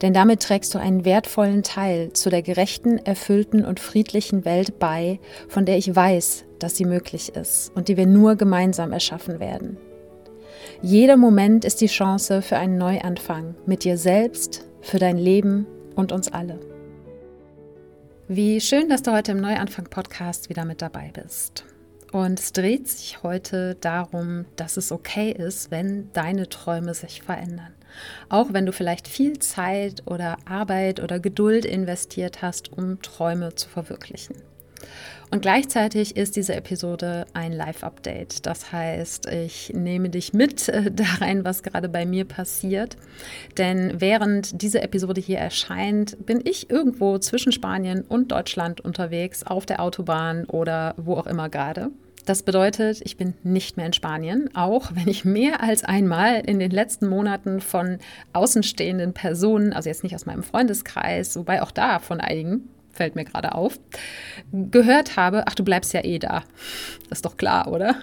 Denn damit trägst du einen wertvollen Teil zu der gerechten, erfüllten und friedlichen Welt bei, von der ich weiß, dass sie möglich ist und die wir nur gemeinsam erschaffen werden. Jeder Moment ist die Chance für einen Neuanfang mit dir selbst, für dein Leben und uns alle. Wie schön, dass du heute im Neuanfang-Podcast wieder mit dabei bist. Und es dreht sich heute darum, dass es okay ist, wenn deine Träume sich verändern. Auch wenn du vielleicht viel Zeit oder Arbeit oder Geduld investiert hast, um Träume zu verwirklichen. Und gleichzeitig ist diese Episode ein Live-Update. Das heißt, ich nehme dich mit äh, da rein, was gerade bei mir passiert. Denn während diese Episode hier erscheint, bin ich irgendwo zwischen Spanien und Deutschland unterwegs, auf der Autobahn oder wo auch immer gerade. Das bedeutet, ich bin nicht mehr in Spanien, auch wenn ich mehr als einmal in den letzten Monaten von außenstehenden Personen, also jetzt nicht aus meinem Freundeskreis, wobei auch da von einigen, fällt mir gerade auf, gehört habe, ach, du bleibst ja eh da. Das ist doch klar, oder?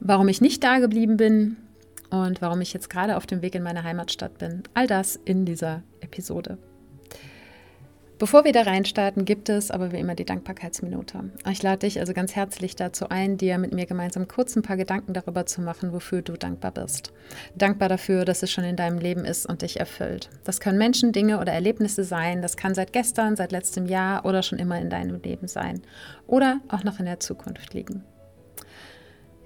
Warum ich nicht da geblieben bin und warum ich jetzt gerade auf dem Weg in meine Heimatstadt bin, all das in dieser Episode. Bevor wir da reinstarten, gibt es aber wie immer die Dankbarkeitsminute. Ich lade dich also ganz herzlich dazu ein, dir mit mir gemeinsam kurz ein paar Gedanken darüber zu machen, wofür du dankbar bist. Dankbar dafür, dass es schon in deinem Leben ist und dich erfüllt. Das können Menschen, Dinge oder Erlebnisse sein. Das kann seit gestern, seit letztem Jahr oder schon immer in deinem Leben sein. Oder auch noch in der Zukunft liegen.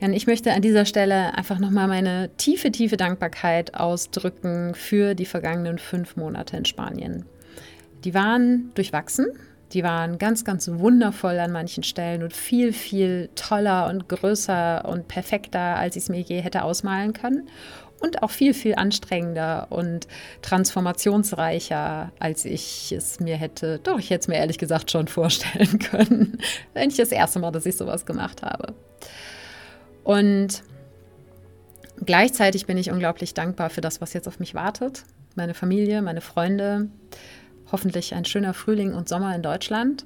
Ich möchte an dieser Stelle einfach nochmal meine tiefe, tiefe Dankbarkeit ausdrücken für die vergangenen fünf Monate in Spanien. Die waren durchwachsen. Die waren ganz, ganz wundervoll an manchen Stellen und viel, viel toller und größer und perfekter, als ich es mir je hätte ausmalen können. Und auch viel, viel anstrengender und transformationsreicher, als ich es mir hätte, doch, ich hätte es mir ehrlich gesagt schon vorstellen können, wenn ich das erste Mal, dass ich sowas gemacht habe. Und gleichzeitig bin ich unglaublich dankbar für das, was jetzt auf mich wartet. Meine Familie, meine Freunde, hoffentlich ein schöner Frühling und Sommer in Deutschland.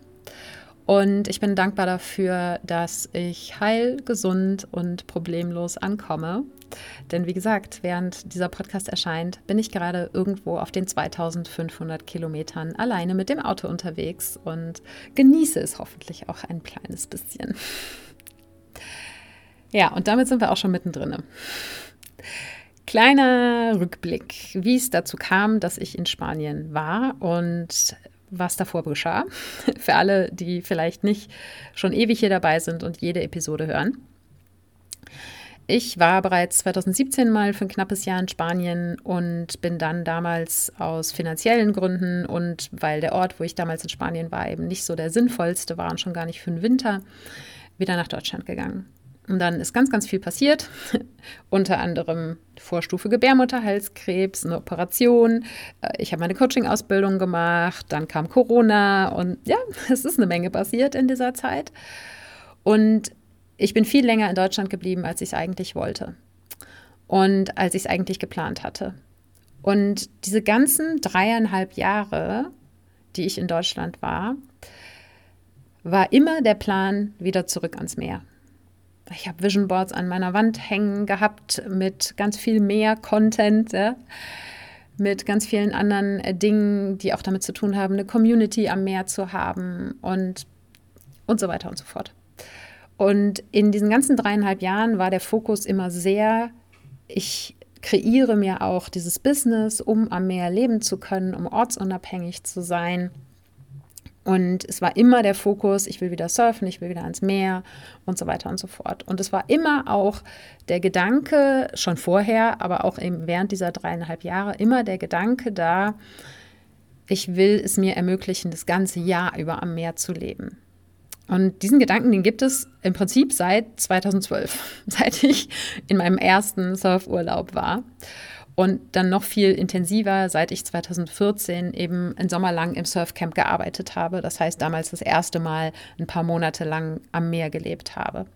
Und ich bin dankbar dafür, dass ich heil, gesund und problemlos ankomme. Denn wie gesagt, während dieser Podcast erscheint, bin ich gerade irgendwo auf den 2500 Kilometern alleine mit dem Auto unterwegs und genieße es hoffentlich auch ein kleines bisschen. Ja, und damit sind wir auch schon mittendrin. Kleiner Rückblick, wie es dazu kam, dass ich in Spanien war und was davor geschah. Für alle, die vielleicht nicht schon ewig hier dabei sind und jede Episode hören. Ich war bereits 2017 mal für ein knappes Jahr in Spanien und bin dann damals aus finanziellen Gründen und weil der Ort, wo ich damals in Spanien war, eben nicht so der sinnvollste war und schon gar nicht für den Winter, wieder nach Deutschland gegangen. Und dann ist ganz, ganz viel passiert. Unter anderem Vorstufe Gebärmutterhalskrebs, eine Operation. Äh, ich habe meine Coaching-Ausbildung gemacht. Dann kam Corona. Und ja, es ist eine Menge passiert in dieser Zeit. Und ich bin viel länger in Deutschland geblieben, als ich es eigentlich wollte. Und als ich es eigentlich geplant hatte. Und diese ganzen dreieinhalb Jahre, die ich in Deutschland war, war immer der Plan wieder zurück ans Meer ich habe Vision Boards an meiner Wand hängen gehabt mit ganz viel mehr Content, ja? mit ganz vielen anderen äh, Dingen, die auch damit zu tun haben, eine Community am Meer zu haben und, und so weiter und so fort. Und in diesen ganzen dreieinhalb Jahren war der Fokus immer sehr, ich kreiere mir auch dieses Business, um am Meer leben zu können, um ortsunabhängig zu sein und es war immer der Fokus, ich will wieder surfen, ich will wieder ans Meer und so weiter und so fort. Und es war immer auch der Gedanke, schon vorher, aber auch eben während dieser dreieinhalb Jahre, immer der Gedanke da, ich will es mir ermöglichen, das ganze Jahr über am Meer zu leben. Und diesen Gedanken, den gibt es im Prinzip seit 2012, seit ich in meinem ersten Surfurlaub war. Und dann noch viel intensiver, seit ich 2014 eben ein Sommer lang im Surfcamp gearbeitet habe. Das heißt, damals das erste Mal ein paar Monate lang am Meer gelebt habe.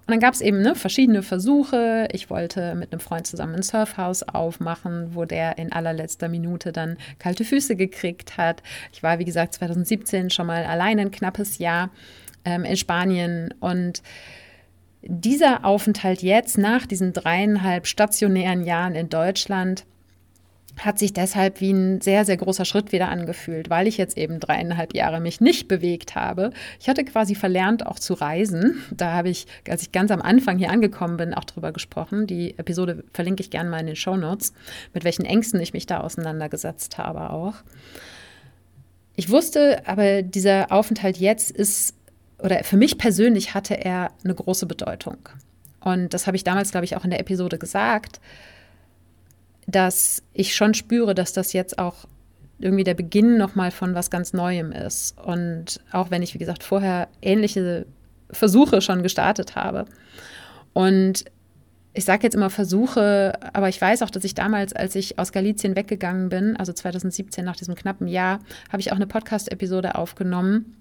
Und dann gab es eben ne, verschiedene Versuche. Ich wollte mit einem Freund zusammen ein Surfhaus aufmachen, wo der in allerletzter Minute dann kalte Füße gekriegt hat. Ich war, wie gesagt, 2017 schon mal alleine ein knappes Jahr ähm, in Spanien und dieser Aufenthalt jetzt nach diesen dreieinhalb stationären Jahren in Deutschland hat sich deshalb wie ein sehr, sehr großer Schritt wieder angefühlt, weil ich jetzt eben dreieinhalb Jahre mich nicht bewegt habe. Ich hatte quasi verlernt, auch zu reisen. Da habe ich, als ich ganz am Anfang hier angekommen bin, auch drüber gesprochen. Die Episode verlinke ich gerne mal in den Show Notes, mit welchen Ängsten ich mich da auseinandergesetzt habe auch. Ich wusste aber, dieser Aufenthalt jetzt ist oder für mich persönlich hatte er eine große Bedeutung. Und das habe ich damals, glaube ich, auch in der Episode gesagt, dass ich schon spüre, dass das jetzt auch irgendwie der Beginn nochmal von was ganz Neuem ist. Und auch wenn ich, wie gesagt, vorher ähnliche Versuche schon gestartet habe. Und ich sage jetzt immer Versuche, aber ich weiß auch, dass ich damals, als ich aus Galizien weggegangen bin, also 2017 nach diesem knappen Jahr, habe ich auch eine Podcast-Episode aufgenommen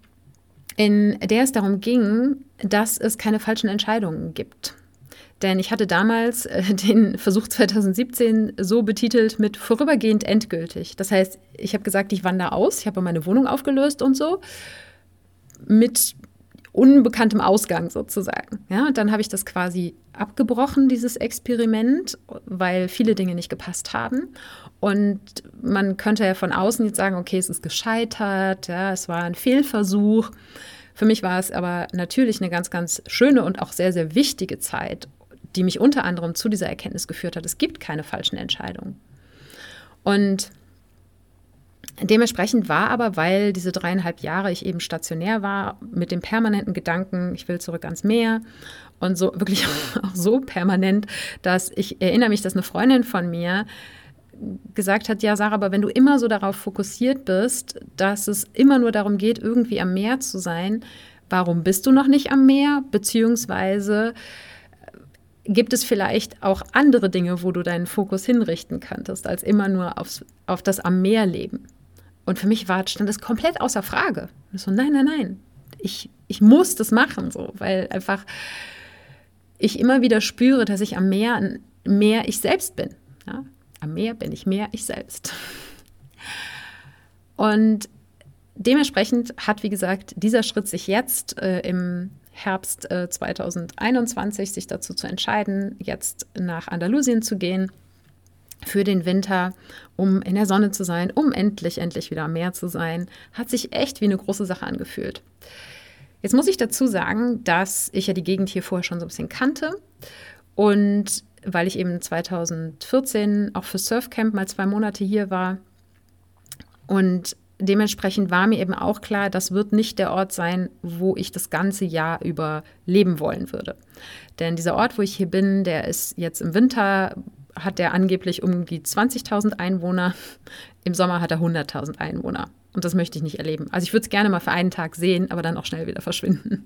in der es darum ging, dass es keine falschen Entscheidungen gibt. Denn ich hatte damals äh, den Versuch 2017 so betitelt mit vorübergehend endgültig. Das heißt, ich habe gesagt, ich wandere aus, ich habe meine Wohnung aufgelöst und so, mit unbekanntem Ausgang sozusagen. Ja, und dann habe ich das quasi abgebrochen, dieses Experiment, weil viele Dinge nicht gepasst haben. Und man könnte ja von außen jetzt sagen, okay, es ist gescheitert, ja, es war ein Fehlversuch. Für mich war es aber natürlich eine ganz, ganz schöne und auch sehr, sehr wichtige Zeit, die mich unter anderem zu dieser Erkenntnis geführt hat, es gibt keine falschen Entscheidungen. Und Dementsprechend war aber, weil diese dreieinhalb Jahre ich eben stationär war, mit dem permanenten Gedanken, ich will zurück ans Meer und so wirklich auch so permanent, dass ich erinnere mich, dass eine Freundin von mir gesagt hat, ja Sarah, aber wenn du immer so darauf fokussiert bist, dass es immer nur darum geht, irgendwie am Meer zu sein, warum bist du noch nicht am Meer? Beziehungsweise äh, gibt es vielleicht auch andere Dinge, wo du deinen Fokus hinrichten könntest, als immer nur aufs, auf das am Meer leben? Und für mich war, stand das komplett außer Frage. Und so, nein, nein, nein. Ich, ich muss das machen, so, weil einfach ich immer wieder spüre, dass ich am Meer mehr ich selbst bin. Ja? Am Meer bin ich mehr ich selbst. Und dementsprechend hat, wie gesagt, dieser Schritt sich jetzt äh, im Herbst äh, 2021 sich dazu zu entscheiden, jetzt nach Andalusien zu gehen für den Winter, um in der Sonne zu sein, um endlich, endlich wieder am Meer zu sein, hat sich echt wie eine große Sache angefühlt. Jetzt muss ich dazu sagen, dass ich ja die Gegend hier vorher schon so ein bisschen kannte und weil ich eben 2014 auch für Surfcamp mal zwei Monate hier war und dementsprechend war mir eben auch klar, das wird nicht der Ort sein, wo ich das ganze Jahr über leben wollen würde. Denn dieser Ort, wo ich hier bin, der ist jetzt im Winter hat er angeblich um die 20.000 Einwohner. Im Sommer hat er 100.000 Einwohner. Und das möchte ich nicht erleben. Also ich würde es gerne mal für einen Tag sehen, aber dann auch schnell wieder verschwinden.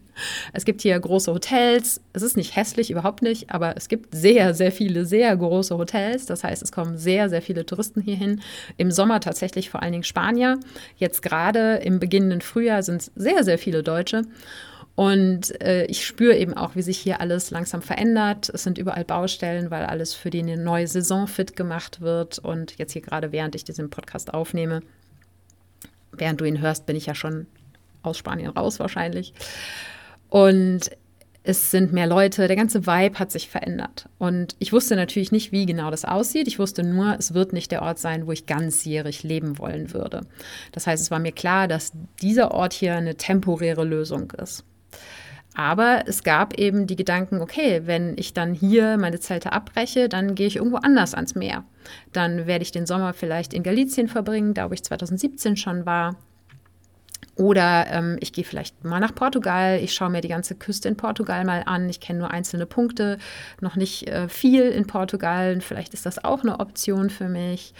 Es gibt hier große Hotels. Es ist nicht hässlich, überhaupt nicht, aber es gibt sehr, sehr viele, sehr große Hotels. Das heißt, es kommen sehr, sehr viele Touristen hierhin. Im Sommer tatsächlich vor allen Dingen Spanier. Jetzt gerade im beginnenden Frühjahr sind es sehr, sehr viele Deutsche. Und äh, ich spüre eben auch, wie sich hier alles langsam verändert. Es sind überall Baustellen, weil alles für die neue Saison fit gemacht wird. Und jetzt hier gerade, während ich diesen Podcast aufnehme, während du ihn hörst, bin ich ja schon aus Spanien raus wahrscheinlich. Und es sind mehr Leute, der ganze Vibe hat sich verändert. Und ich wusste natürlich nicht, wie genau das aussieht. Ich wusste nur, es wird nicht der Ort sein, wo ich ganzjährig leben wollen würde. Das heißt, es war mir klar, dass dieser Ort hier eine temporäre Lösung ist. Aber es gab eben die Gedanken, okay, wenn ich dann hier meine Zelte abbreche, dann gehe ich irgendwo anders ans Meer. Dann werde ich den Sommer vielleicht in Galizien verbringen, da wo ich 2017 schon war. Oder ähm, ich gehe vielleicht mal nach Portugal, ich schaue mir die ganze Küste in Portugal mal an. Ich kenne nur einzelne Punkte, noch nicht äh, viel in Portugal. Vielleicht ist das auch eine Option für mich.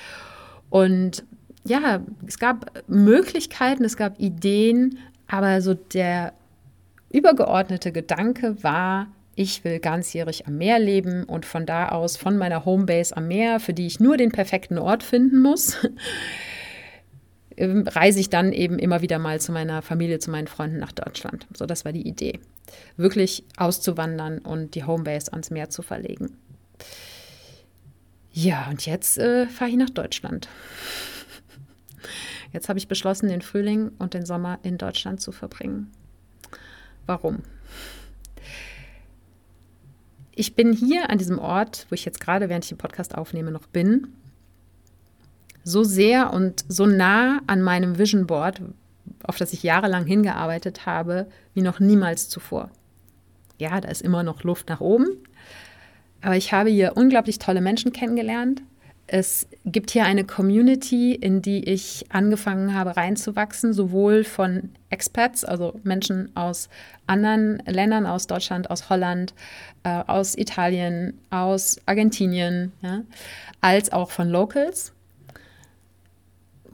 Und ja, es gab Möglichkeiten, es gab Ideen, aber so der übergeordnete Gedanke war, ich will ganzjährig am Meer leben und von da aus, von meiner Homebase am Meer, für die ich nur den perfekten Ort finden muss, ähm, reise ich dann eben immer wieder mal zu meiner Familie, zu meinen Freunden nach Deutschland. So, das war die Idee. Wirklich auszuwandern und die Homebase ans Meer zu verlegen. Ja, und jetzt äh, fahre ich nach Deutschland. Jetzt habe ich beschlossen, den Frühling und den Sommer in Deutschland zu verbringen. Warum? Ich bin hier an diesem Ort, wo ich jetzt gerade, während ich den Podcast aufnehme, noch bin, so sehr und so nah an meinem Vision Board, auf das ich jahrelang hingearbeitet habe, wie noch niemals zuvor. Ja, da ist immer noch Luft nach oben, aber ich habe hier unglaublich tolle Menschen kennengelernt. Es gibt hier eine Community, in die ich angefangen habe reinzuwachsen, sowohl von Expats, also Menschen aus anderen Ländern, aus Deutschland, aus Holland, äh, aus Italien, aus Argentinien, ja, als auch von Locals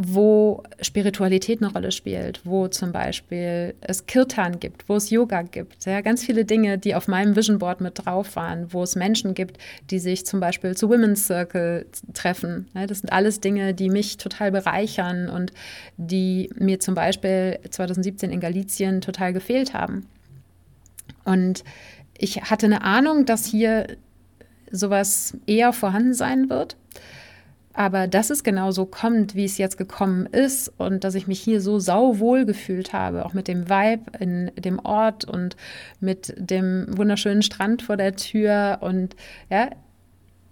wo Spiritualität eine Rolle spielt, wo zum Beispiel es Kirtan gibt, wo es Yoga gibt, ja, ganz viele Dinge, die auf meinem Vision Board mit drauf waren, wo es Menschen gibt, die sich zum Beispiel zu Women's Circle treffen. Ja, das sind alles Dinge, die mich total bereichern und die mir zum Beispiel 2017 in Galizien total gefehlt haben. Und ich hatte eine Ahnung, dass hier sowas eher vorhanden sein wird. Aber dass es genau so kommt, wie es jetzt gekommen ist und dass ich mich hier so sauwohl gefühlt habe, auch mit dem Vibe in dem Ort und mit dem wunderschönen Strand vor der Tür und ja,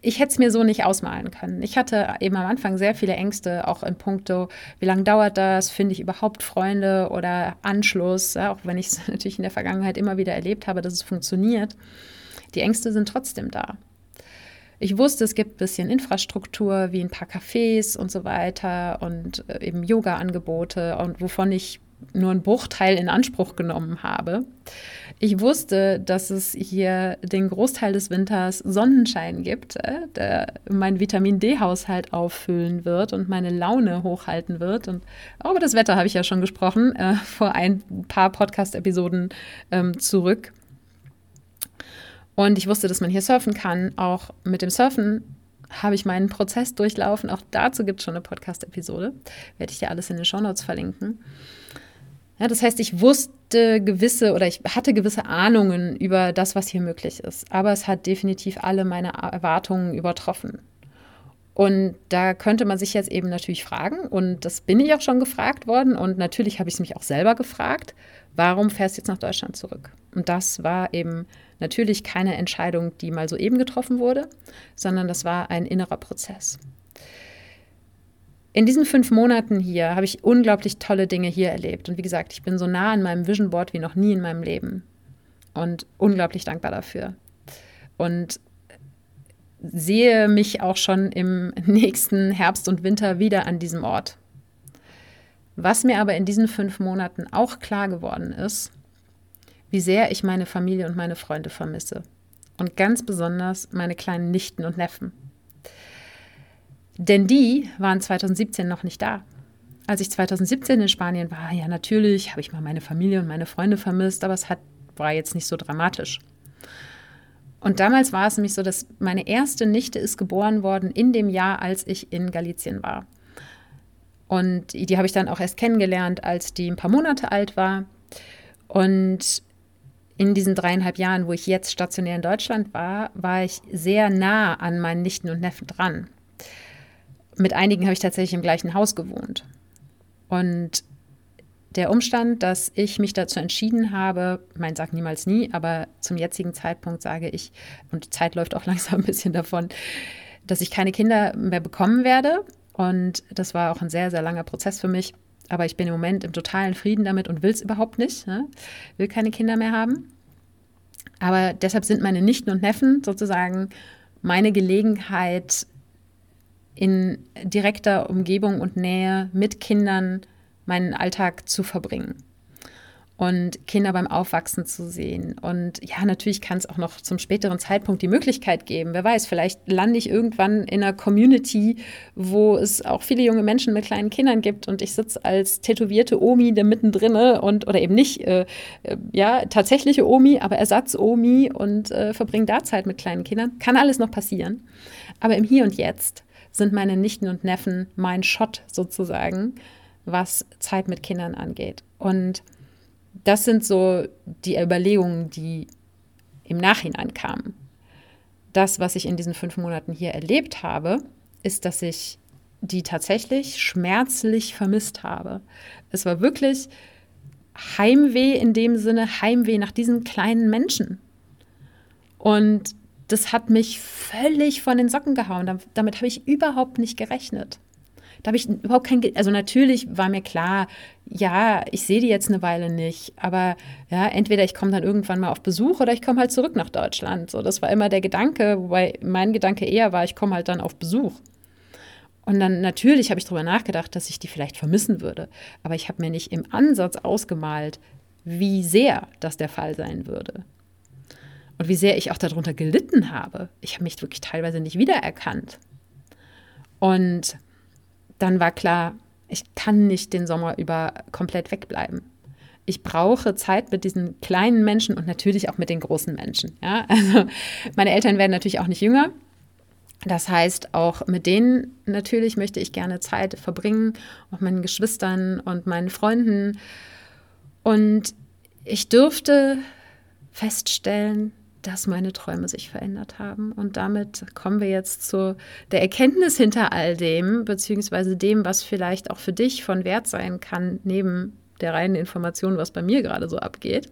ich hätte es mir so nicht ausmalen können. Ich hatte eben am Anfang sehr viele Ängste, auch in puncto, wie lange dauert das, finde ich überhaupt Freunde oder Anschluss, ja, auch wenn ich es natürlich in der Vergangenheit immer wieder erlebt habe, dass es funktioniert. Die Ängste sind trotzdem da. Ich wusste, es gibt ein bisschen Infrastruktur wie ein paar Cafés und so weiter und äh, eben Yoga-Angebote und wovon ich nur einen Bruchteil in Anspruch genommen habe. Ich wusste, dass es hier den Großteil des Winters Sonnenschein gibt, äh, der mein Vitamin D-Haushalt auffüllen wird und meine Laune hochhalten wird. Und auch über das Wetter habe ich ja schon gesprochen, äh, vor ein paar Podcast-Episoden ähm, zurück. Und ich wusste, dass man hier surfen kann. Auch mit dem Surfen habe ich meinen Prozess durchlaufen. Auch dazu gibt es schon eine Podcast-Episode. Werde ich dir alles in den Shownotes verlinken. Ja, das heißt, ich wusste gewisse oder ich hatte gewisse Ahnungen über das, was hier möglich ist. Aber es hat definitiv alle meine Erwartungen übertroffen. Und da könnte man sich jetzt eben natürlich fragen, und das bin ich auch schon gefragt worden, und natürlich habe ich es mich auch selber gefragt, warum fährst du jetzt nach Deutschland zurück? Und das war eben natürlich keine Entscheidung, die mal so eben getroffen wurde, sondern das war ein innerer Prozess. In diesen fünf Monaten hier habe ich unglaublich tolle Dinge hier erlebt. Und wie gesagt, ich bin so nah an meinem Vision Board wie noch nie in meinem Leben. Und unglaublich dankbar dafür. Und sehe mich auch schon im nächsten Herbst und Winter wieder an diesem Ort. Was mir aber in diesen fünf Monaten auch klar geworden ist, wie sehr ich meine Familie und meine Freunde vermisse. Und ganz besonders meine kleinen Nichten und Neffen. Denn die waren 2017 noch nicht da. Als ich 2017 in Spanien war, ja natürlich habe ich mal meine Familie und meine Freunde vermisst, aber es hat, war jetzt nicht so dramatisch. Und damals war es nämlich so, dass meine erste Nichte ist geboren worden in dem Jahr, als ich in Galizien war. Und die habe ich dann auch erst kennengelernt, als die ein paar Monate alt war. Und in diesen dreieinhalb Jahren, wo ich jetzt stationär in Deutschland war, war ich sehr nah an meinen Nichten und Neffen dran. Mit einigen habe ich tatsächlich im gleichen Haus gewohnt. Und der Umstand, dass ich mich dazu entschieden habe, mein sagt niemals nie, aber zum jetzigen Zeitpunkt sage ich, und die Zeit läuft auch langsam ein bisschen davon, dass ich keine Kinder mehr bekommen werde. Und das war auch ein sehr, sehr langer Prozess für mich aber ich bin im Moment im totalen Frieden damit und will es überhaupt nicht, ne? will keine Kinder mehr haben. Aber deshalb sind meine Nichten und Neffen sozusagen meine Gelegenheit, in direkter Umgebung und Nähe mit Kindern meinen Alltag zu verbringen. Und Kinder beim Aufwachsen zu sehen. Und ja, natürlich kann es auch noch zum späteren Zeitpunkt die Möglichkeit geben. Wer weiß, vielleicht lande ich irgendwann in einer Community, wo es auch viele junge Menschen mit kleinen Kindern gibt und ich sitze als tätowierte Omi da mittendrin und oder eben nicht, äh, äh, ja, tatsächliche Omi, aber Ersatz-Omi und äh, verbringe da Zeit mit kleinen Kindern. Kann alles noch passieren. Aber im Hier und Jetzt sind meine Nichten und Neffen mein Shot sozusagen, was Zeit mit Kindern angeht. Und das sind so die Überlegungen, die im Nachhinein kamen. Das, was ich in diesen fünf Monaten hier erlebt habe, ist, dass ich die tatsächlich schmerzlich vermisst habe. Es war wirklich Heimweh in dem Sinne, Heimweh nach diesen kleinen Menschen. Und das hat mich völlig von den Socken gehauen. Damit habe ich überhaupt nicht gerechnet. Da habe ich überhaupt kein, also natürlich war mir klar, ja, ich sehe die jetzt eine Weile nicht, aber ja, entweder ich komme dann irgendwann mal auf Besuch oder ich komme halt zurück nach Deutschland. So, das war immer der Gedanke, wobei mein Gedanke eher war, ich komme halt dann auf Besuch. Und dann natürlich habe ich darüber nachgedacht, dass ich die vielleicht vermissen würde, aber ich habe mir nicht im Ansatz ausgemalt, wie sehr das der Fall sein würde. Und wie sehr ich auch darunter gelitten habe. Ich habe mich wirklich teilweise nicht wiedererkannt. Und dann war klar, ich kann nicht den Sommer über komplett wegbleiben. Ich brauche Zeit mit diesen kleinen Menschen und natürlich auch mit den großen Menschen. Ja? Also meine Eltern werden natürlich auch nicht jünger. Das heißt, auch mit denen natürlich möchte ich gerne Zeit verbringen, auch meinen Geschwistern und meinen Freunden. Und ich dürfte feststellen, dass meine Träume sich verändert haben. Und damit kommen wir jetzt zu der Erkenntnis hinter all dem, beziehungsweise dem, was vielleicht auch für dich von Wert sein kann, neben der reinen Information, was bei mir gerade so abgeht.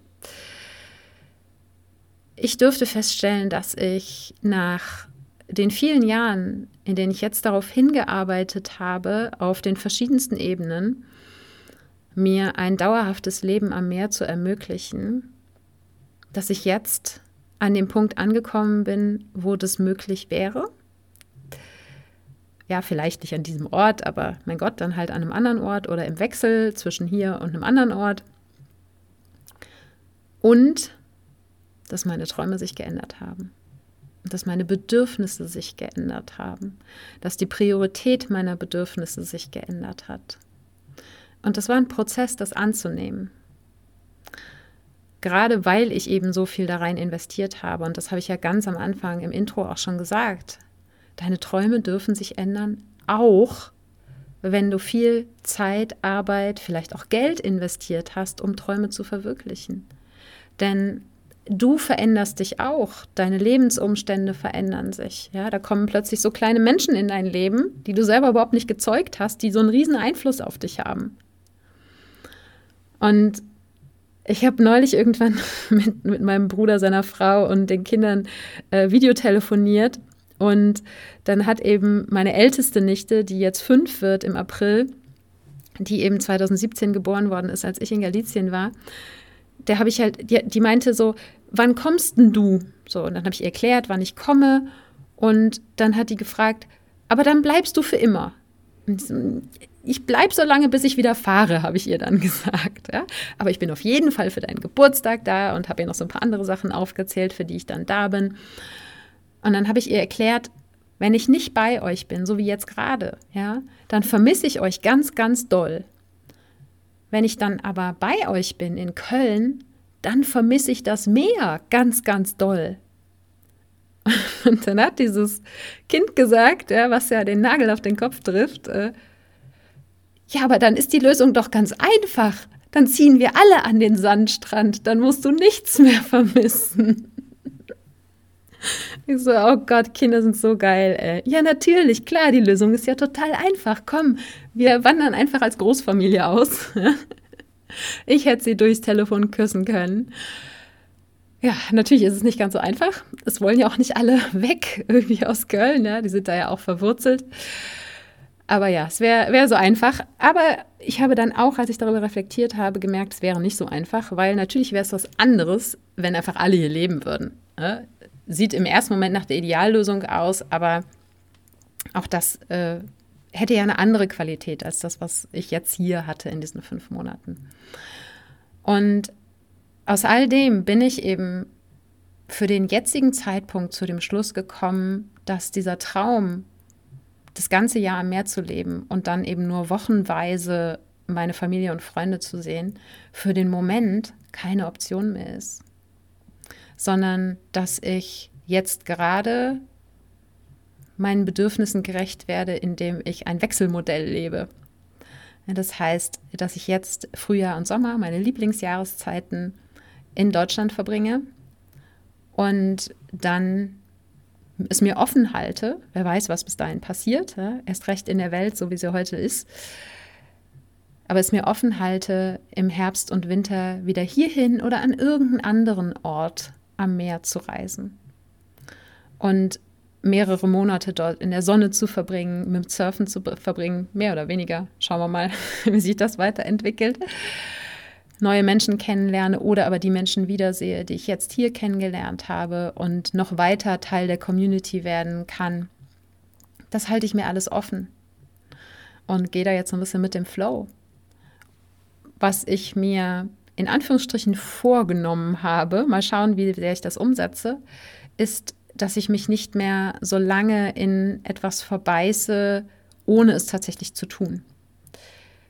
Ich dürfte feststellen, dass ich nach den vielen Jahren, in denen ich jetzt darauf hingearbeitet habe, auf den verschiedensten Ebenen, mir ein dauerhaftes Leben am Meer zu ermöglichen, dass ich jetzt an dem Punkt angekommen bin, wo das möglich wäre. Ja, vielleicht nicht an diesem Ort, aber mein Gott, dann halt an einem anderen Ort oder im Wechsel zwischen hier und einem anderen Ort. Und dass meine Träume sich geändert haben. Dass meine Bedürfnisse sich geändert haben. Dass die Priorität meiner Bedürfnisse sich geändert hat. Und das war ein Prozess, das anzunehmen gerade weil ich eben so viel da rein investiert habe, und das habe ich ja ganz am Anfang im Intro auch schon gesagt, deine Träume dürfen sich ändern, auch wenn du viel Zeit, Arbeit, vielleicht auch Geld investiert hast, um Träume zu verwirklichen. Denn du veränderst dich auch, deine Lebensumstände verändern sich. Ja, da kommen plötzlich so kleine Menschen in dein Leben, die du selber überhaupt nicht gezeugt hast, die so einen riesen Einfluss auf dich haben. Und ich habe neulich irgendwann mit, mit meinem Bruder, seiner Frau und den Kindern äh, Videotelefoniert. Und dann hat eben meine älteste Nichte, die jetzt fünf wird im April, die eben 2017 geboren worden ist, als ich in Galizien war, der habe ich halt, die, die, meinte so, wann kommst denn du? So, und dann habe ich ihr erklärt, wann ich komme. Und dann hat die gefragt, aber dann bleibst du für immer. Und ich bleibe so lange, bis ich wieder fahre, habe ich ihr dann gesagt. Ja? Aber ich bin auf jeden Fall für deinen Geburtstag da und habe ihr noch so ein paar andere Sachen aufgezählt, für die ich dann da bin. Und dann habe ich ihr erklärt, wenn ich nicht bei euch bin, so wie jetzt gerade, ja, dann vermisse ich euch ganz, ganz doll. Wenn ich dann aber bei euch bin in Köln, dann vermisse ich das Meer ganz, ganz doll. Und dann hat dieses Kind gesagt, ja, was ja den Nagel auf den Kopf trifft, äh, ja, aber dann ist die Lösung doch ganz einfach. Dann ziehen wir alle an den Sandstrand, dann musst du nichts mehr vermissen. Ich so, oh Gott, Kinder sind so geil. Ey. Ja, natürlich, klar, die Lösung ist ja total einfach. Komm, wir wandern einfach als Großfamilie aus. Ich hätte sie durchs Telefon küssen können. Ja, natürlich ist es nicht ganz so einfach. Es wollen ja auch nicht alle weg irgendwie aus Köln. Ja? Die sind da ja auch verwurzelt. Aber ja, es wäre wär so einfach. Aber ich habe dann auch, als ich darüber reflektiert habe, gemerkt, es wäre nicht so einfach, weil natürlich wäre es was anderes, wenn einfach alle hier leben würden. Ne? Sieht im ersten Moment nach der Ideallösung aus, aber auch das äh, hätte ja eine andere Qualität als das, was ich jetzt hier hatte in diesen fünf Monaten. Und aus all dem bin ich eben für den jetzigen Zeitpunkt zu dem Schluss gekommen, dass dieser Traum, das ganze Jahr am Meer zu leben und dann eben nur wochenweise meine Familie und Freunde zu sehen, für den Moment keine Option mehr ist, sondern dass ich jetzt gerade meinen Bedürfnissen gerecht werde, indem ich ein Wechselmodell lebe. Das heißt, dass ich jetzt Frühjahr und Sommer, meine Lieblingsjahreszeiten, in Deutschland verbringe und dann es mir offen halte, wer weiß, was bis dahin passiert, ja, erst recht in der Welt, so wie sie heute ist, aber es mir offen halte, im Herbst und Winter wieder hierhin oder an irgendeinen anderen Ort am Meer zu reisen. Und mehrere Monate dort in der Sonne zu verbringen, mit Surfen zu verbringen, mehr oder weniger. Schauen wir mal, wie sich das weiterentwickelt. Neue Menschen kennenlerne oder aber die Menschen wiedersehe, die ich jetzt hier kennengelernt habe und noch weiter Teil der Community werden kann. Das halte ich mir alles offen und gehe da jetzt ein bisschen mit dem Flow. Was ich mir in Anführungsstrichen vorgenommen habe, mal schauen, wie sehr ich das umsetze, ist dass ich mich nicht mehr so lange in etwas verbeiße, ohne es tatsächlich zu tun.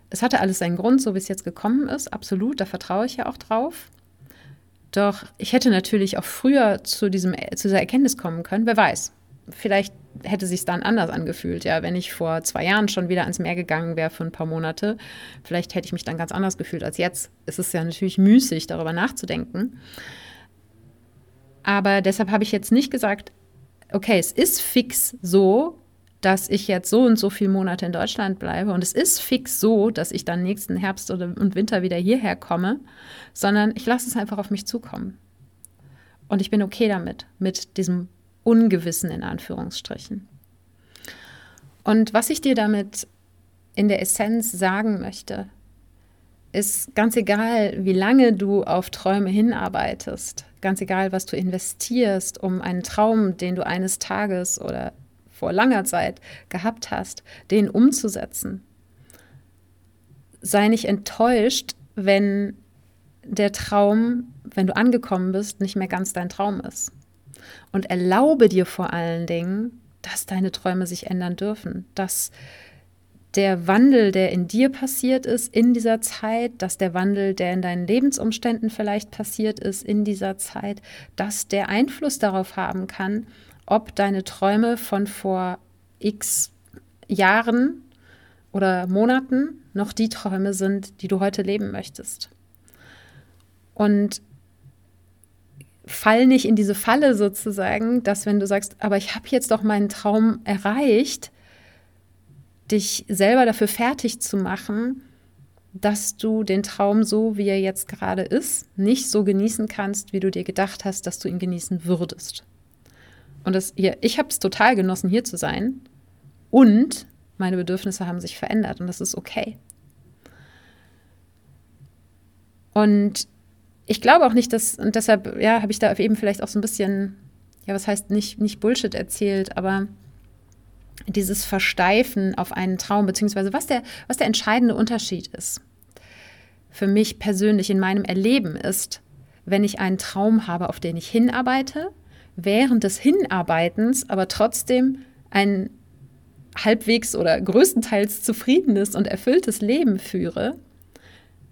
Es hatte alles seinen Grund, so wie es jetzt gekommen ist, absolut, da vertraue ich ja auch drauf. Doch ich hätte natürlich auch früher zu, diesem, zu dieser Erkenntnis kommen können, wer weiß. Vielleicht hätte sich dann anders angefühlt, ja, wenn ich vor zwei Jahren schon wieder ans Meer gegangen wäre für ein paar Monate. Vielleicht hätte ich mich dann ganz anders gefühlt als jetzt. Es ist ja natürlich müßig, darüber nachzudenken. Aber deshalb habe ich jetzt nicht gesagt, okay, es ist fix so, dass ich jetzt so und so viele Monate in Deutschland bleibe und es ist fix so, dass ich dann nächsten Herbst oder, und Winter wieder hierher komme, sondern ich lasse es einfach auf mich zukommen. Und ich bin okay damit, mit diesem Ungewissen in Anführungsstrichen. Und was ich dir damit in der Essenz sagen möchte, ist ganz egal, wie lange du auf Träume hinarbeitest, ganz egal, was du investierst, um einen Traum, den du eines Tages oder vor langer Zeit gehabt hast, den umzusetzen. Sei nicht enttäuscht, wenn der Traum, wenn du angekommen bist, nicht mehr ganz dein Traum ist. Und erlaube dir vor allen Dingen, dass deine Träume sich ändern dürfen, dass der Wandel, der in dir passiert ist in dieser Zeit, dass der Wandel, der in deinen Lebensumständen vielleicht passiert ist in dieser Zeit, dass der Einfluss darauf haben kann, ob deine Träume von vor x Jahren oder Monaten noch die Träume sind, die du heute leben möchtest. Und fall nicht in diese Falle sozusagen, dass wenn du sagst, aber ich habe jetzt doch meinen Traum erreicht, dich selber dafür fertig zu machen, dass du den Traum so, wie er jetzt gerade ist, nicht so genießen kannst, wie du dir gedacht hast, dass du ihn genießen würdest. Und das, hier, ich habe es total genossen, hier zu sein. Und meine Bedürfnisse haben sich verändert und das ist okay. Und ich glaube auch nicht, dass, und deshalb, ja, habe ich da eben vielleicht auch so ein bisschen, ja, was heißt nicht, nicht Bullshit erzählt, aber dieses Versteifen auf einen Traum, beziehungsweise was der, was der entscheidende Unterschied ist für mich persönlich in meinem Erleben ist, wenn ich einen Traum habe, auf den ich hinarbeite, während des Hinarbeitens aber trotzdem ein halbwegs oder größtenteils zufriedenes und erfülltes Leben führe,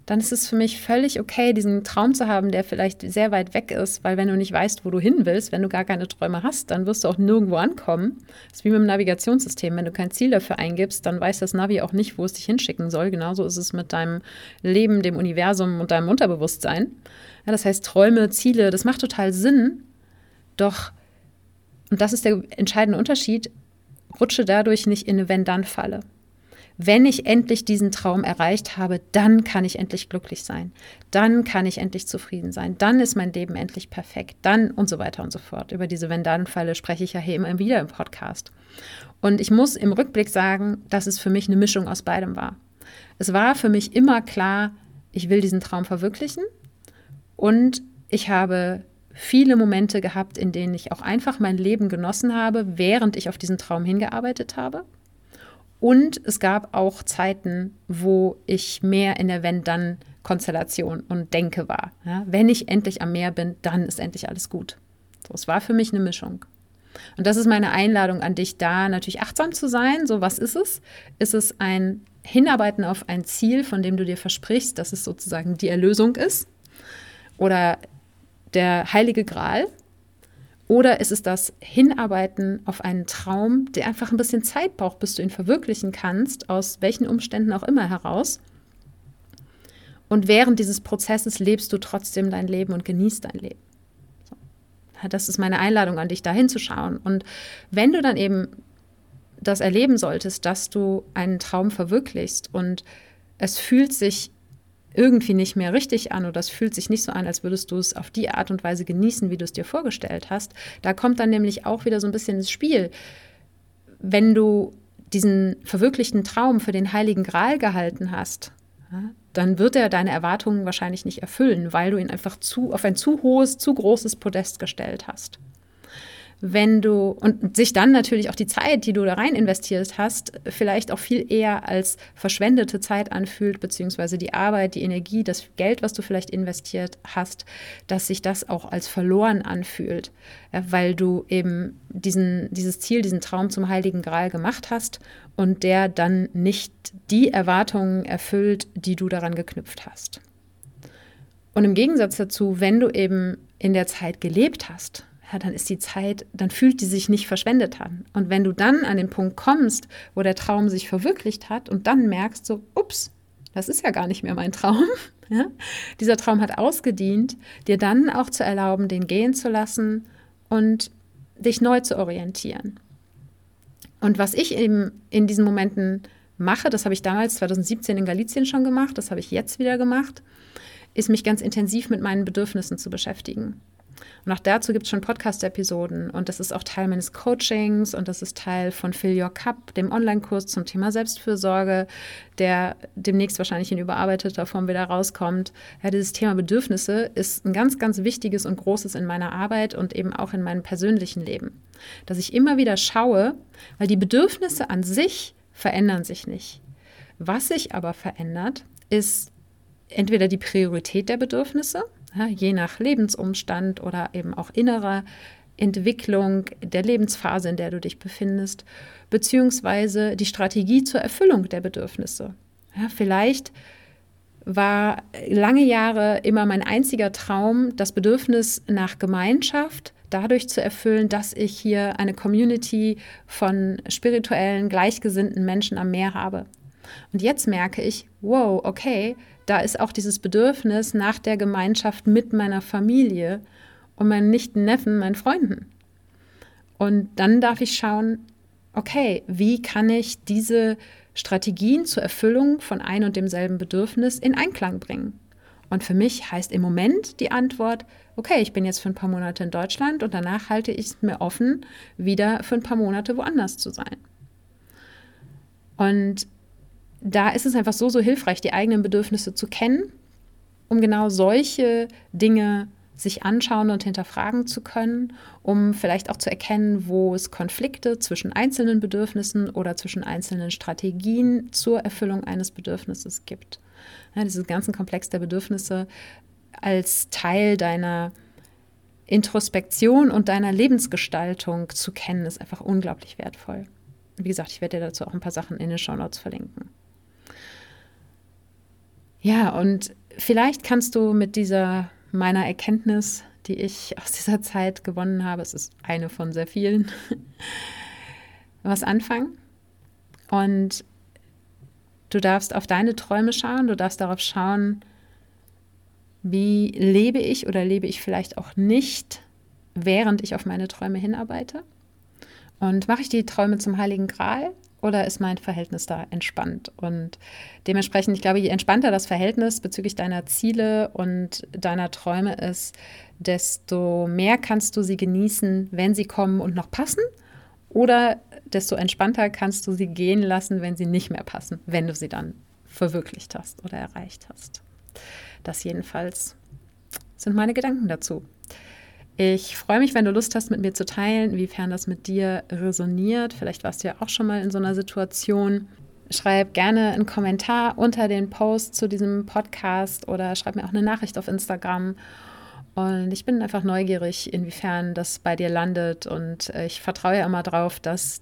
dann ist es für mich völlig okay, diesen Traum zu haben, der vielleicht sehr weit weg ist, weil wenn du nicht weißt, wo du hin willst, wenn du gar keine Träume hast, dann wirst du auch nirgendwo ankommen. Das ist wie mit dem Navigationssystem. Wenn du kein Ziel dafür eingibst, dann weiß das Navi auch nicht, wo es dich hinschicken soll. Genauso ist es mit deinem Leben, dem Universum und deinem Unterbewusstsein. Ja, das heißt, Träume, Ziele, das macht total Sinn. Doch, und das ist der entscheidende Unterschied, rutsche dadurch nicht in eine Wenn-Dann-Falle wenn ich endlich diesen Traum erreicht habe, dann kann ich endlich glücklich sein. Dann kann ich endlich zufrieden sein. Dann ist mein Leben endlich perfekt. Dann und so weiter und so fort. Über diese Wenn-Dann-Falle spreche ich ja hier immer wieder im Podcast. Und ich muss im Rückblick sagen, dass es für mich eine Mischung aus beidem war. Es war für mich immer klar, ich will diesen Traum verwirklichen. Und ich habe viele Momente gehabt, in denen ich auch einfach mein Leben genossen habe, während ich auf diesen Traum hingearbeitet habe. Und es gab auch Zeiten, wo ich mehr in der Wenn-Dann- Konstellation und Denke war. Ja, wenn ich endlich am Meer bin, dann ist endlich alles gut. So, es war für mich eine Mischung. Und das ist meine Einladung an dich, da natürlich achtsam zu sein. So, was ist es? Ist es ein Hinarbeiten auf ein Ziel, von dem du dir versprichst, dass es sozusagen die Erlösung ist? Oder der heilige Gral? Oder ist es das Hinarbeiten auf einen Traum, der einfach ein bisschen Zeit braucht, bis du ihn verwirklichen kannst, aus welchen Umständen auch immer heraus? Und während dieses Prozesses lebst du trotzdem dein Leben und genießt dein Leben. Das ist meine Einladung an dich, da hinzuschauen. Und wenn du dann eben das erleben solltest, dass du einen Traum verwirklichst und es fühlt sich irgendwie nicht mehr richtig an oder es fühlt sich nicht so an, als würdest du es auf die Art und Weise genießen, wie du es dir vorgestellt hast, da kommt dann nämlich auch wieder so ein bisschen ins Spiel. Wenn du diesen verwirklichten Traum für den heiligen Gral gehalten hast, dann wird er deine Erwartungen wahrscheinlich nicht erfüllen, weil du ihn einfach zu, auf ein zu hohes, zu großes Podest gestellt hast wenn du und sich dann natürlich auch die Zeit, die du da rein investiert hast, vielleicht auch viel eher als verschwendete Zeit anfühlt, beziehungsweise die Arbeit, die Energie, das Geld, was du vielleicht investiert hast, dass sich das auch als verloren anfühlt, weil du eben diesen, dieses Ziel, diesen Traum zum Heiligen Gral gemacht hast und der dann nicht die Erwartungen erfüllt, die du daran geknüpft hast. Und im Gegensatz dazu, wenn du eben in der Zeit gelebt hast, ja, dann ist die Zeit, dann fühlt die sich nicht verschwendet an. Und wenn du dann an den Punkt kommst, wo der Traum sich verwirklicht hat und dann merkst so, ups, das ist ja gar nicht mehr mein Traum. Ja? Dieser Traum hat ausgedient, dir dann auch zu erlauben, den gehen zu lassen und dich neu zu orientieren. Und was ich eben in diesen Momenten mache, das habe ich damals 2017 in Galizien schon gemacht, das habe ich jetzt wieder gemacht, ist mich ganz intensiv mit meinen Bedürfnissen zu beschäftigen. Und auch dazu gibt es schon Podcast-Episoden und das ist auch Teil meines Coachings und das ist Teil von Fill Your Cup, dem Online-Kurs zum Thema Selbstfürsorge, der demnächst wahrscheinlich in überarbeiteter Form wieder rauskommt. Ja, dieses Thema Bedürfnisse ist ein ganz, ganz wichtiges und großes in meiner Arbeit und eben auch in meinem persönlichen Leben. Dass ich immer wieder schaue, weil die Bedürfnisse an sich verändern sich nicht. Was sich aber verändert, ist entweder die Priorität der Bedürfnisse, ja, je nach Lebensumstand oder eben auch innerer Entwicklung der Lebensphase, in der du dich befindest, beziehungsweise die Strategie zur Erfüllung der Bedürfnisse. Ja, vielleicht war lange Jahre immer mein einziger Traum, das Bedürfnis nach Gemeinschaft dadurch zu erfüllen, dass ich hier eine Community von spirituellen, gleichgesinnten Menschen am Meer habe. Und jetzt merke ich, wow, okay, da ist auch dieses Bedürfnis nach der Gemeinschaft mit meiner Familie und meinen Nichten, Neffen, meinen Freunden. Und dann darf ich schauen, okay, wie kann ich diese Strategien zur Erfüllung von ein und demselben Bedürfnis in Einklang bringen? Und für mich heißt im Moment die Antwort, okay, ich bin jetzt für ein paar Monate in Deutschland und danach halte ich es mir offen, wieder für ein paar Monate woanders zu sein. Und da ist es einfach so, so hilfreich, die eigenen Bedürfnisse zu kennen, um genau solche Dinge sich anschauen und hinterfragen zu können, um vielleicht auch zu erkennen, wo es Konflikte zwischen einzelnen Bedürfnissen oder zwischen einzelnen Strategien zur Erfüllung eines Bedürfnisses gibt. Ja, dieses ganzen Komplex der Bedürfnisse als Teil deiner Introspektion und deiner Lebensgestaltung zu kennen, ist einfach unglaublich wertvoll. Wie gesagt, ich werde dir dazu auch ein paar Sachen in den Show Notes verlinken. Ja, und vielleicht kannst du mit dieser meiner Erkenntnis, die ich aus dieser Zeit gewonnen habe, es ist eine von sehr vielen, was anfangen. Und du darfst auf deine Träume schauen, du darfst darauf schauen, wie lebe ich oder lebe ich vielleicht auch nicht, während ich auf meine Träume hinarbeite. Und mache ich die Träume zum Heiligen Gral oder ist mein Verhältnis da entspannt? Und dementsprechend, ich glaube, je entspannter das Verhältnis bezüglich deiner Ziele und deiner Träume ist, desto mehr kannst du sie genießen, wenn sie kommen und noch passen. Oder desto entspannter kannst du sie gehen lassen, wenn sie nicht mehr passen, wenn du sie dann verwirklicht hast oder erreicht hast. Das jedenfalls sind meine Gedanken dazu. Ich freue mich, wenn du Lust hast, mit mir zu teilen, inwiefern das mit dir resoniert. Vielleicht warst du ja auch schon mal in so einer Situation. Schreib gerne einen Kommentar unter den Post zu diesem Podcast oder schreib mir auch eine Nachricht auf Instagram. Und ich bin einfach neugierig, inwiefern das bei dir landet. Und äh, ich vertraue ja immer darauf, dass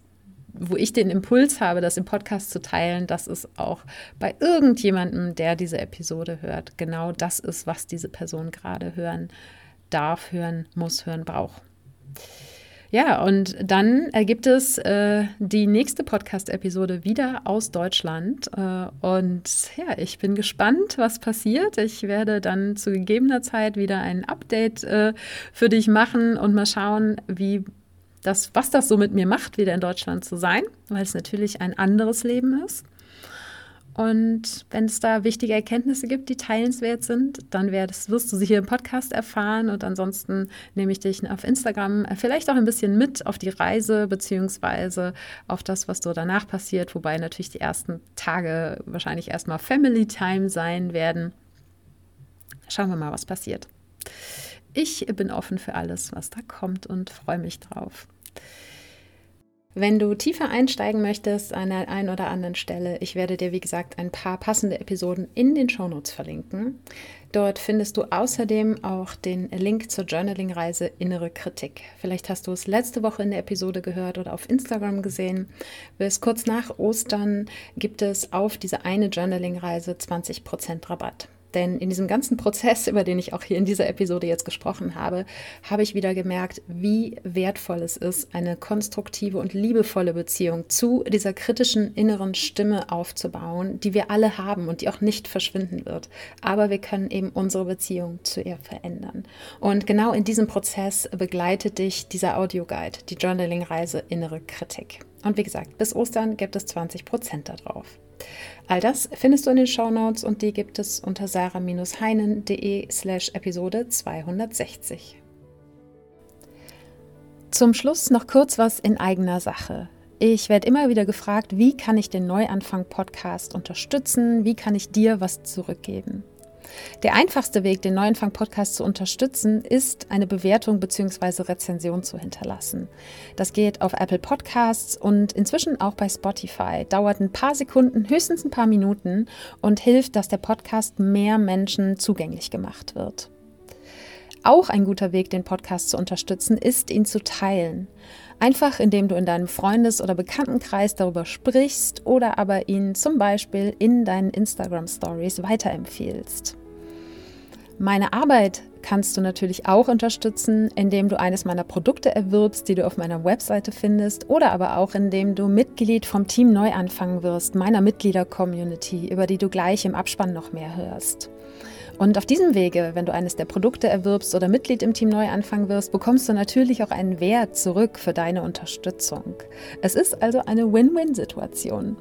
wo ich den Impuls habe, das im Podcast zu teilen, dass es auch bei irgendjemandem, der diese Episode hört, genau das ist, was diese Person gerade hören darf, hören muss, hören braucht. Ja, und dann ergibt es äh, die nächste Podcast-Episode wieder aus Deutschland. Äh, und ja, ich bin gespannt, was passiert. Ich werde dann zu gegebener Zeit wieder ein Update äh, für dich machen und mal schauen, wie das, was das so mit mir macht, wieder in Deutschland zu sein, weil es natürlich ein anderes Leben ist. Und wenn es da wichtige Erkenntnisse gibt, die teilenswert sind, dann das, wirst du sie hier im Podcast erfahren. Und ansonsten nehme ich dich auf Instagram vielleicht auch ein bisschen mit auf die Reise beziehungsweise auf das, was so danach passiert. Wobei natürlich die ersten Tage wahrscheinlich erstmal Family Time sein werden. Schauen wir mal, was passiert. Ich bin offen für alles, was da kommt und freue mich drauf. Wenn du tiefer einsteigen möchtest an der einen oder anderen Stelle, ich werde dir, wie gesagt, ein paar passende Episoden in den Shownotes verlinken. Dort findest du außerdem auch den Link zur Journaling-Reise Innere Kritik. Vielleicht hast du es letzte Woche in der Episode gehört oder auf Instagram gesehen. Bis kurz nach Ostern gibt es auf diese eine Journaling-Reise 20% Rabatt. Denn in diesem ganzen Prozess, über den ich auch hier in dieser Episode jetzt gesprochen habe, habe ich wieder gemerkt, wie wertvoll es ist, eine konstruktive und liebevolle Beziehung zu dieser kritischen inneren Stimme aufzubauen, die wir alle haben und die auch nicht verschwinden wird. Aber wir können eben unsere Beziehung zu ihr verändern. Und genau in diesem Prozess begleitet dich dieser Audioguide, die Journaling-Reise Innere Kritik. Und wie gesagt, bis Ostern gibt es 20 Prozent darauf. All das findest du in den Show Notes und die gibt es unter sarah-heinen.de slash Episode 260. Zum Schluss noch kurz was in eigener Sache. Ich werde immer wieder gefragt, wie kann ich den Neuanfang-Podcast unterstützen? Wie kann ich dir was zurückgeben? Der einfachste Weg, den Neuanfang-Podcast zu unterstützen, ist, eine Bewertung bzw. Rezension zu hinterlassen. Das geht auf Apple Podcasts und inzwischen auch bei Spotify. Dauert ein paar Sekunden, höchstens ein paar Minuten und hilft, dass der Podcast mehr Menschen zugänglich gemacht wird. Auch ein guter Weg, den Podcast zu unterstützen, ist, ihn zu teilen. Einfach indem du in deinem Freundes- oder Bekanntenkreis darüber sprichst oder aber ihn zum Beispiel in deinen Instagram Stories weiterempfiehlst. Meine Arbeit kannst du natürlich auch unterstützen, indem du eines meiner Produkte erwirbst, die du auf meiner Webseite findest, oder aber auch indem du Mitglied vom Team Neuanfang wirst, meiner Mitglieder-Community, über die du gleich im Abspann noch mehr hörst. Und auf diesem Wege, wenn du eines der Produkte erwirbst oder Mitglied im Team Neuanfang wirst, bekommst du natürlich auch einen Wert zurück für deine Unterstützung. Es ist also eine Win-Win-Situation.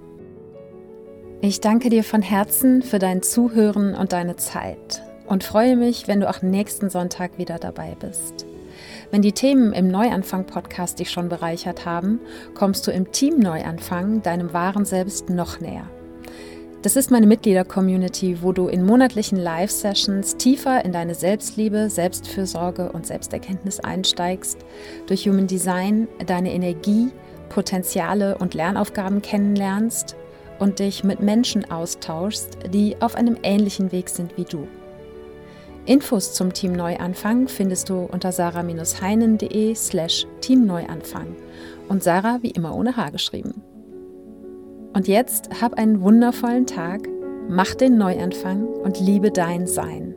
Ich danke dir von Herzen für dein Zuhören und deine Zeit und freue mich, wenn du auch nächsten Sonntag wieder dabei bist. Wenn die Themen im Neuanfang-Podcast dich schon bereichert haben, kommst du im Team Neuanfang deinem wahren Selbst noch näher. Das ist meine Mitglieder-Community, wo du in monatlichen Live-Sessions tiefer in deine Selbstliebe, Selbstfürsorge und Selbsterkenntnis einsteigst, durch Human Design deine Energie, Potenziale und Lernaufgaben kennenlernst und dich mit Menschen austauschst, die auf einem ähnlichen Weg sind wie du. Infos zum Team Neuanfang findest du unter sarah-heinen.de slash teamneuanfang und Sarah wie immer ohne H geschrieben. Und jetzt hab einen wundervollen Tag, mach den Neuanfang und liebe dein Sein.